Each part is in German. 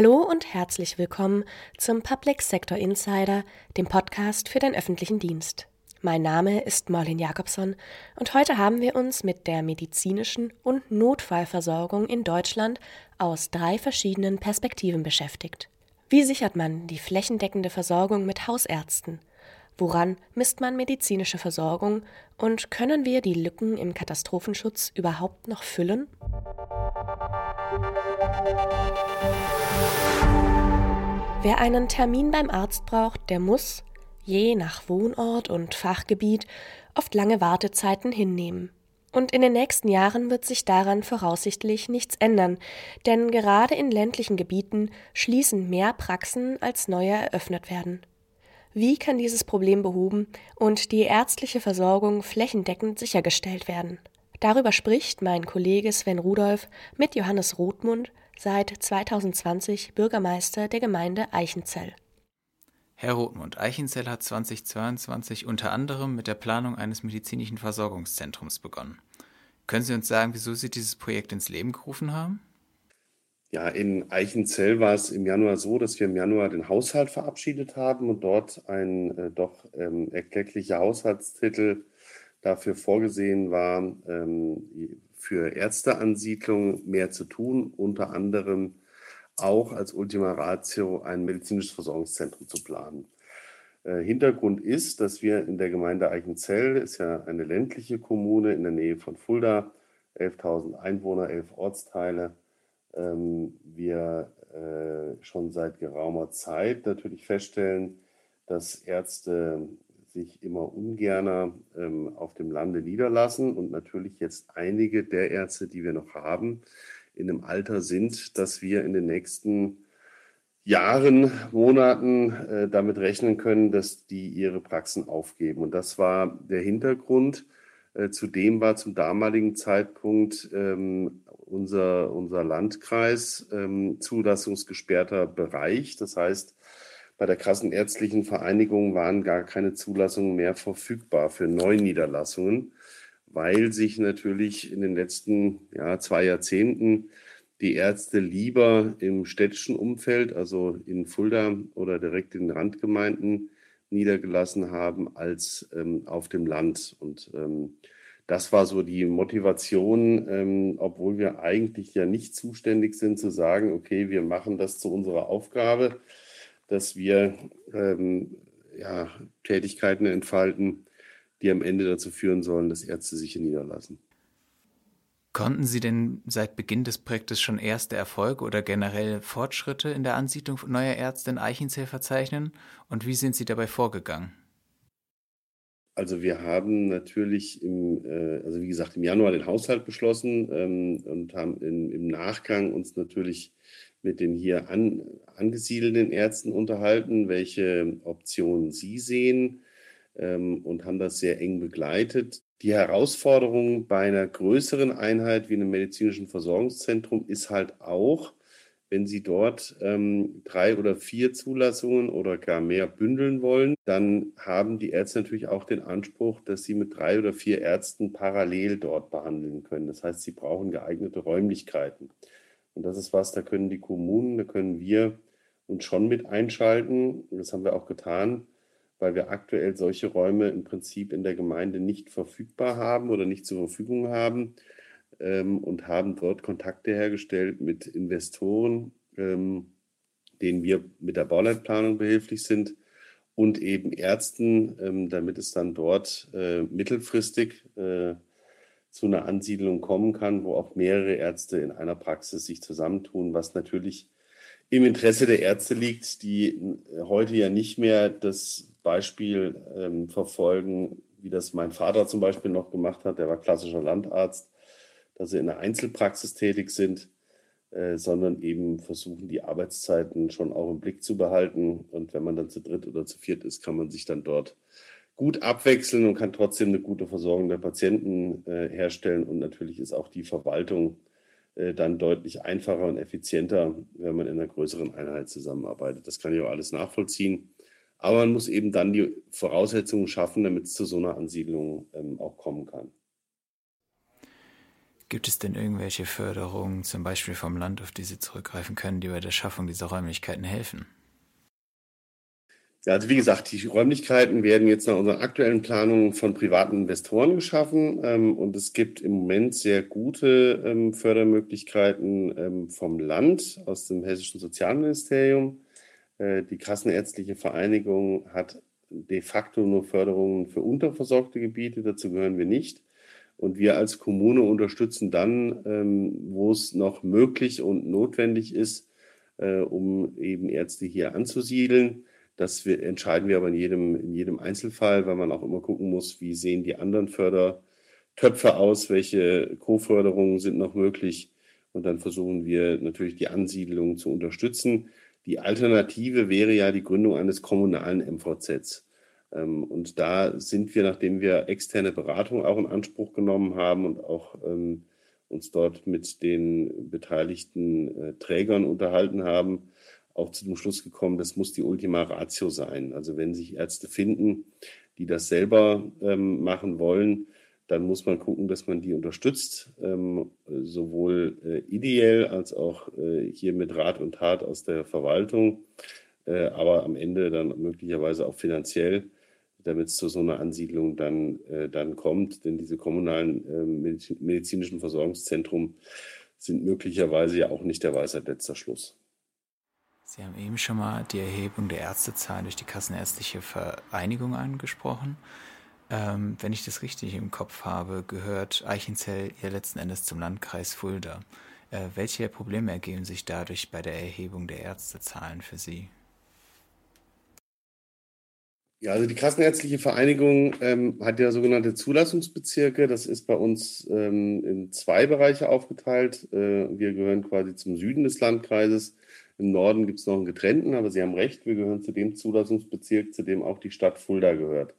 Hallo und herzlich willkommen zum Public Sector Insider, dem Podcast für den öffentlichen Dienst. Mein Name ist Marlin Jakobson und heute haben wir uns mit der medizinischen und Notfallversorgung in Deutschland aus drei verschiedenen Perspektiven beschäftigt. Wie sichert man die flächendeckende Versorgung mit Hausärzten? Woran misst man medizinische Versorgung und können wir die Lücken im Katastrophenschutz überhaupt noch füllen? Wer einen Termin beim Arzt braucht, der muss, je nach Wohnort und Fachgebiet, oft lange Wartezeiten hinnehmen. Und in den nächsten Jahren wird sich daran voraussichtlich nichts ändern, denn gerade in ländlichen Gebieten schließen mehr Praxen als neue eröffnet werden. Wie kann dieses Problem behoben und die ärztliche Versorgung flächendeckend sichergestellt werden? Darüber spricht mein Kollege Sven Rudolph mit Johannes Rothmund, seit 2020 Bürgermeister der Gemeinde Eichenzell. Herr Rothmund, Eichenzell hat 2022 unter anderem mit der Planung eines medizinischen Versorgungszentrums begonnen. Können Sie uns sagen, wieso Sie dieses Projekt ins Leben gerufen haben? Ja, in Eichenzell war es im Januar so, dass wir im Januar den Haushalt verabschiedet haben und dort ein äh, doch ähm, erklecklicher Haushaltstitel dafür vorgesehen war, ähm, für Ärzteansiedlung mehr zu tun, unter anderem auch als Ultima Ratio ein medizinisches Versorgungszentrum zu planen. Äh, Hintergrund ist, dass wir in der Gemeinde Eichenzell, ist ja eine ländliche Kommune in der Nähe von Fulda, 11.000 Einwohner, 11 Ortsteile, ähm, wir äh, schon seit geraumer Zeit natürlich feststellen, dass Ärzte sich immer ungerner ähm, auf dem Lande niederlassen und natürlich jetzt einige der Ärzte, die wir noch haben, in einem Alter sind, dass wir in den nächsten Jahren, Monaten äh, damit rechnen können, dass die ihre Praxen aufgeben. Und das war der Hintergrund. Äh, zudem war zum damaligen Zeitpunkt ähm, unser, unser Landkreis ähm, zulassungsgesperrter Bereich. Das heißt, bei der Kassenärztlichen Vereinigung waren gar keine Zulassungen mehr verfügbar für Neuniederlassungen, weil sich natürlich in den letzten ja, zwei Jahrzehnten die Ärzte lieber im städtischen Umfeld, also in Fulda oder direkt in den Randgemeinden, niedergelassen haben als ähm, auf dem Land. Und ähm, das war so die Motivation, ähm, obwohl wir eigentlich ja nicht zuständig sind, zu sagen, okay, wir machen das zu unserer Aufgabe dass wir ähm, ja, Tätigkeiten entfalten, die am Ende dazu führen sollen, dass Ärzte sich hier niederlassen. Konnten Sie denn seit Beginn des Projektes schon erste Erfolge oder generell Fortschritte in der Ansiedlung neuer Ärzte in Eichenzell verzeichnen? Und wie sind Sie dabei vorgegangen? Also wir haben natürlich im, äh, also wie gesagt, im Januar den Haushalt beschlossen ähm, und haben in, im Nachgang uns natürlich mit den hier an, angesiedelten Ärzten unterhalten, welche Optionen sie sehen ähm, und haben das sehr eng begleitet. Die Herausforderung bei einer größeren Einheit wie einem medizinischen Versorgungszentrum ist halt auch, wenn Sie dort ähm, drei oder vier Zulassungen oder gar mehr bündeln wollen, dann haben die Ärzte natürlich auch den Anspruch, dass sie mit drei oder vier Ärzten parallel dort behandeln können. Das heißt, sie brauchen geeignete Räumlichkeiten. Und das ist was, da können die Kommunen, da können wir uns schon mit einschalten. Und das haben wir auch getan, weil wir aktuell solche Räume im Prinzip in der Gemeinde nicht verfügbar haben oder nicht zur Verfügung haben ähm, und haben dort Kontakte hergestellt mit Investoren, ähm, denen wir mit der Bauleitplanung behilflich sind und eben Ärzten, ähm, damit es dann dort äh, mittelfristig äh, zu einer Ansiedlung kommen kann, wo auch mehrere Ärzte in einer Praxis sich zusammentun, was natürlich im Interesse der Ärzte liegt, die heute ja nicht mehr das Beispiel ähm, verfolgen, wie das mein Vater zum Beispiel noch gemacht hat, der war klassischer Landarzt, dass sie in einer Einzelpraxis tätig sind, äh, sondern eben versuchen, die Arbeitszeiten schon auch im Blick zu behalten. Und wenn man dann zu dritt oder zu viert ist, kann man sich dann dort gut abwechseln und kann trotzdem eine gute Versorgung der Patienten äh, herstellen. Und natürlich ist auch die Verwaltung äh, dann deutlich einfacher und effizienter, wenn man in einer größeren Einheit zusammenarbeitet. Das kann ich auch alles nachvollziehen. Aber man muss eben dann die Voraussetzungen schaffen, damit es zu so einer Ansiedlung ähm, auch kommen kann. Gibt es denn irgendwelche Förderungen, zum Beispiel vom Land, auf die Sie zurückgreifen können, die bei der Schaffung dieser Räumlichkeiten helfen? Ja, also wie gesagt, die Räumlichkeiten werden jetzt nach unseren aktuellen Planungen von privaten Investoren geschaffen ähm, und es gibt im Moment sehr gute ähm, Fördermöglichkeiten ähm, vom Land aus dem Hessischen Sozialministerium. Äh, die Kassenärztliche Vereinigung hat de facto nur Förderungen für unterversorgte Gebiete, dazu gehören wir nicht. Und wir als Kommune unterstützen dann, ähm, wo es noch möglich und notwendig ist, äh, um eben Ärzte hier anzusiedeln. Das wir, entscheiden wir aber in jedem, in jedem Einzelfall, weil man auch immer gucken muss, wie sehen die anderen Fördertöpfe aus, welche Co-Förderungen sind noch möglich. Und dann versuchen wir natürlich die Ansiedlung zu unterstützen. Die Alternative wäre ja die Gründung eines kommunalen MVZs. Ähm, und da sind wir, nachdem wir externe Beratung auch in Anspruch genommen haben und auch ähm, uns dort mit den beteiligten äh, Trägern unterhalten haben, auch zu dem Schluss gekommen, das muss die Ultima Ratio sein. Also wenn sich Ärzte finden, die das selber ähm, machen wollen, dann muss man gucken, dass man die unterstützt, ähm, sowohl äh, ideell als auch äh, hier mit Rat und Tat aus der Verwaltung, äh, aber am Ende dann möglicherweise auch finanziell, damit es zu so einer Ansiedlung dann, äh, dann kommt. Denn diese kommunalen ähm, medizinischen Versorgungszentren sind möglicherweise ja auch nicht der Weisheit letzter Schluss. Sie haben eben schon mal die Erhebung der Ärztezahlen durch die Kassenärztliche Vereinigung angesprochen. Ähm, wenn ich das richtig im Kopf habe, gehört Eichenzell ja letzten Endes zum Landkreis Fulda. Äh, welche Probleme ergeben sich dadurch bei der Erhebung der Ärztezahlen für Sie? Ja, also die Kassenärztliche Vereinigung ähm, hat ja sogenannte Zulassungsbezirke. Das ist bei uns ähm, in zwei Bereiche aufgeteilt. Äh, wir gehören quasi zum Süden des Landkreises. Im Norden gibt es noch einen getrennten, aber Sie haben recht, wir gehören zu dem Zulassungsbezirk, zu dem auch die Stadt Fulda gehört.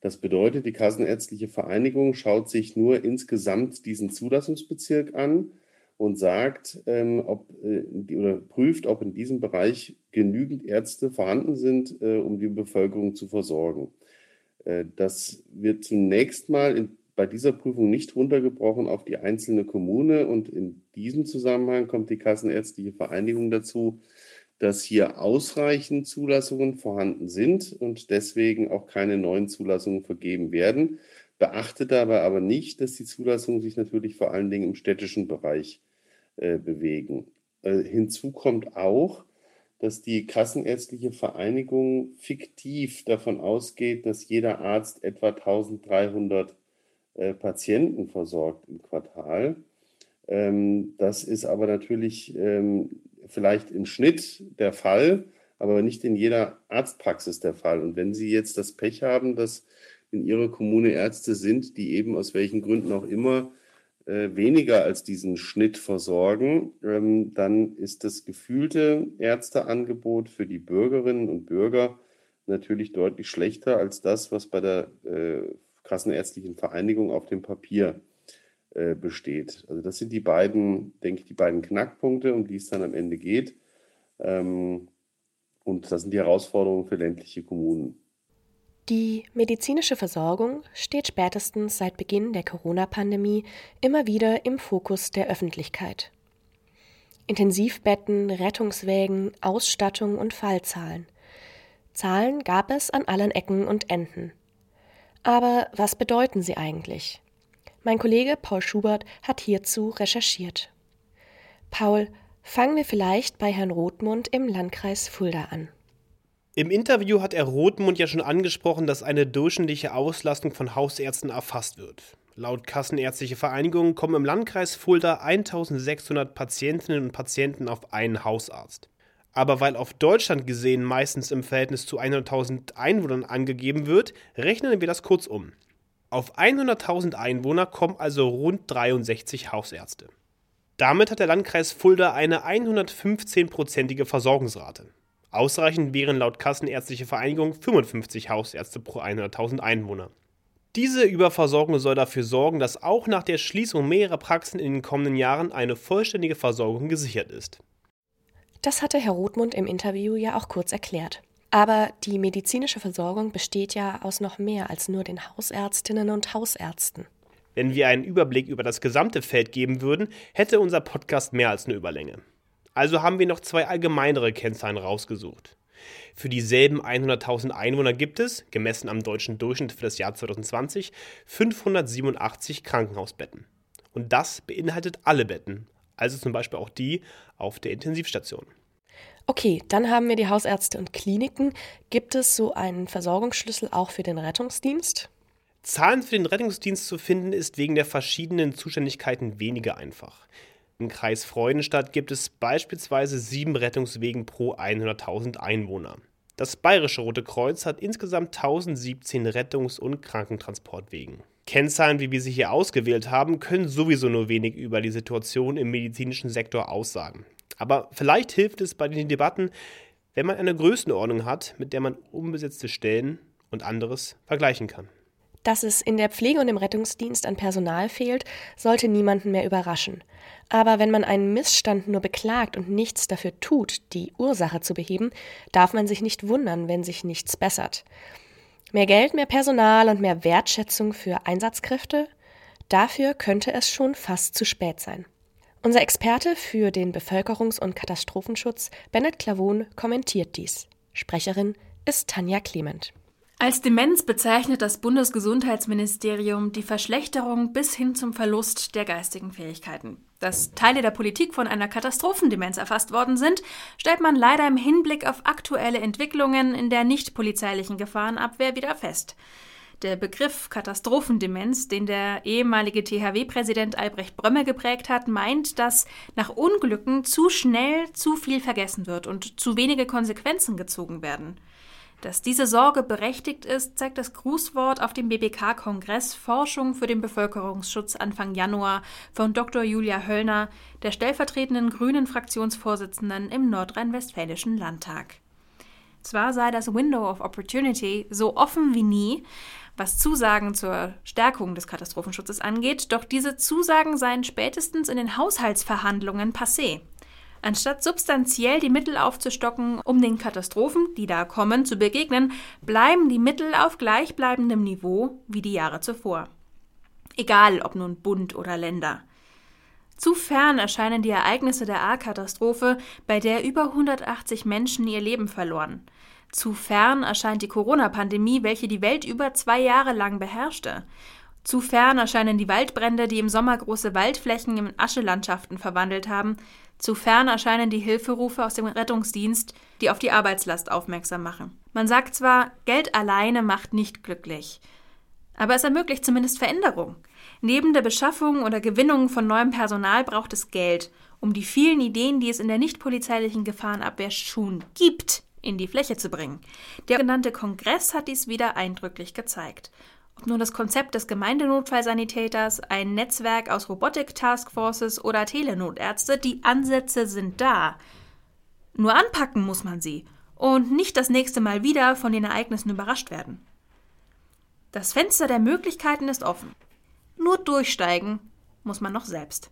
Das bedeutet, die Kassenärztliche Vereinigung schaut sich nur insgesamt diesen Zulassungsbezirk an und sagt, ähm, ob äh, oder prüft, ob in diesem Bereich genügend Ärzte vorhanden sind, äh, um die Bevölkerung zu versorgen. Äh, das wird zunächst mal in bei dieser Prüfung nicht runtergebrochen auf die einzelne Kommune. Und in diesem Zusammenhang kommt die Kassenärztliche Vereinigung dazu, dass hier ausreichend Zulassungen vorhanden sind und deswegen auch keine neuen Zulassungen vergeben werden. Beachtet dabei aber nicht, dass die Zulassungen sich natürlich vor allen Dingen im städtischen Bereich äh, bewegen. Äh, hinzu kommt auch, dass die Kassenärztliche Vereinigung fiktiv davon ausgeht, dass jeder Arzt etwa 1300 äh, Patienten versorgt im Quartal. Ähm, das ist aber natürlich ähm, vielleicht im Schnitt der Fall, aber nicht in jeder Arztpraxis der Fall. Und wenn Sie jetzt das Pech haben, dass in Ihrer Kommune Ärzte sind, die eben aus welchen Gründen auch immer äh, weniger als diesen Schnitt versorgen, ähm, dann ist das gefühlte Ärzteangebot für die Bürgerinnen und Bürger natürlich deutlich schlechter als das, was bei der äh, Kassenärztlichen Vereinigung auf dem Papier äh, besteht. Also das sind die beiden, denke ich, die beiden Knackpunkte, um die es dann am Ende geht. Ähm, und das sind die Herausforderungen für ländliche Kommunen. Die medizinische Versorgung steht spätestens seit Beginn der Corona-Pandemie immer wieder im Fokus der Öffentlichkeit. Intensivbetten, Rettungswägen, Ausstattung und Fallzahlen. Zahlen gab es an allen Ecken und Enden. Aber was bedeuten sie eigentlich? Mein Kollege Paul Schubert hat hierzu recherchiert. Paul, fangen wir vielleicht bei Herrn Rothmund im Landkreis Fulda an. Im Interview hat Herr Rothmund ja schon angesprochen, dass eine durchschnittliche Auslastung von Hausärzten erfasst wird. Laut Kassenärztliche Vereinigung kommen im Landkreis Fulda 1600 Patientinnen und Patienten auf einen Hausarzt. Aber weil auf Deutschland gesehen meistens im Verhältnis zu 100.000 Einwohnern angegeben wird, rechnen wir das kurz um. Auf 100.000 Einwohner kommen also rund 63 Hausärzte. Damit hat der Landkreis Fulda eine 115-prozentige Versorgungsrate. Ausreichend wären laut Kassenärztliche Vereinigung 55 Hausärzte pro 100.000 Einwohner. Diese Überversorgung soll dafür sorgen, dass auch nach der Schließung mehrerer Praxen in den kommenden Jahren eine vollständige Versorgung gesichert ist. Das hatte Herr Rothmund im Interview ja auch kurz erklärt. Aber die medizinische Versorgung besteht ja aus noch mehr als nur den Hausärztinnen und Hausärzten. Wenn wir einen Überblick über das gesamte Feld geben würden, hätte unser Podcast mehr als eine Überlänge. Also haben wir noch zwei allgemeinere Kennzahlen rausgesucht. Für dieselben 100.000 Einwohner gibt es, gemessen am deutschen Durchschnitt für das Jahr 2020, 587 Krankenhausbetten. Und das beinhaltet alle Betten, also zum Beispiel auch die auf der Intensivstation. Okay, dann haben wir die Hausärzte und Kliniken. Gibt es so einen Versorgungsschlüssel auch für den Rettungsdienst? Zahlen für den Rettungsdienst zu finden ist wegen der verschiedenen Zuständigkeiten weniger einfach. Im Kreis Freudenstadt gibt es beispielsweise sieben Rettungswegen pro 100.000 Einwohner. Das Bayerische Rote Kreuz hat insgesamt 1017 Rettungs- und Krankentransportwegen. Kennzahlen, wie wir sie hier ausgewählt haben, können sowieso nur wenig über die Situation im medizinischen Sektor aussagen. Aber vielleicht hilft es bei den Debatten, wenn man eine Größenordnung hat, mit der man unbesetzte Stellen und anderes vergleichen kann. Dass es in der Pflege und im Rettungsdienst an Personal fehlt, sollte niemanden mehr überraschen. Aber wenn man einen Missstand nur beklagt und nichts dafür tut, die Ursache zu beheben, darf man sich nicht wundern, wenn sich nichts bessert. Mehr Geld, mehr Personal und mehr Wertschätzung für Einsatzkräfte? Dafür könnte es schon fast zu spät sein. Unser Experte für den Bevölkerungs- und Katastrophenschutz, Bennett Clavon, kommentiert dies. Sprecherin ist Tanja Clement. Als Demenz bezeichnet das Bundesgesundheitsministerium die Verschlechterung bis hin zum Verlust der geistigen Fähigkeiten. Dass Teile der Politik von einer Katastrophendemenz erfasst worden sind, stellt man leider im Hinblick auf aktuelle Entwicklungen in der nicht polizeilichen Gefahrenabwehr wieder fest. Der Begriff Katastrophendemenz, den der ehemalige THW-Präsident Albrecht Brömme geprägt hat, meint, dass nach Unglücken zu schnell zu viel vergessen wird und zu wenige Konsequenzen gezogen werden. Dass diese Sorge berechtigt ist, zeigt das Grußwort auf dem BBK-Kongress Forschung für den Bevölkerungsschutz Anfang Januar von Dr. Julia Höllner, der stellvertretenden grünen Fraktionsvorsitzenden im nordrhein-westfälischen Landtag. Zwar sei das Window of Opportunity so offen wie nie, was Zusagen zur Stärkung des Katastrophenschutzes angeht, doch diese Zusagen seien spätestens in den Haushaltsverhandlungen passé. Anstatt substanziell die Mittel aufzustocken, um den Katastrophen, die da kommen, zu begegnen, bleiben die Mittel auf gleichbleibendem Niveau wie die Jahre zuvor. Egal ob nun Bund oder Länder. Zu fern erscheinen die Ereignisse der A-Katastrophe, bei der über 180 Menschen ihr Leben verloren. Zu fern erscheint die Corona-Pandemie, welche die Welt über zwei Jahre lang beherrschte. Zu fern erscheinen die Waldbrände, die im Sommer große Waldflächen in Aschelandschaften verwandelt haben. Zu fern erscheinen die Hilferufe aus dem Rettungsdienst, die auf die Arbeitslast aufmerksam machen. Man sagt zwar, Geld alleine macht nicht glücklich, aber es ermöglicht zumindest Veränderung. Neben der Beschaffung oder Gewinnung von neuem Personal braucht es Geld, um die vielen Ideen, die es in der nichtpolizeilichen Gefahrenabwehr schon gibt, in die Fläche zu bringen. Der genannte Kongress hat dies wieder eindrücklich gezeigt. Ob nun das Konzept des Gemeindenotfallsanitäters, ein Netzwerk aus Robotik-Taskforces oder Telenotärzte, die Ansätze sind da. Nur anpacken muss man sie und nicht das nächste Mal wieder von den Ereignissen überrascht werden. Das Fenster der Möglichkeiten ist offen. Nur durchsteigen muss man noch selbst.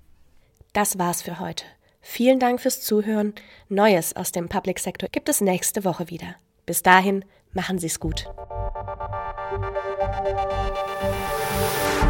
Das war's für heute. Vielen Dank fürs Zuhören. Neues aus dem Public Sector gibt es nächste Woche wieder. Bis dahin, machen Sie's gut. Thank you.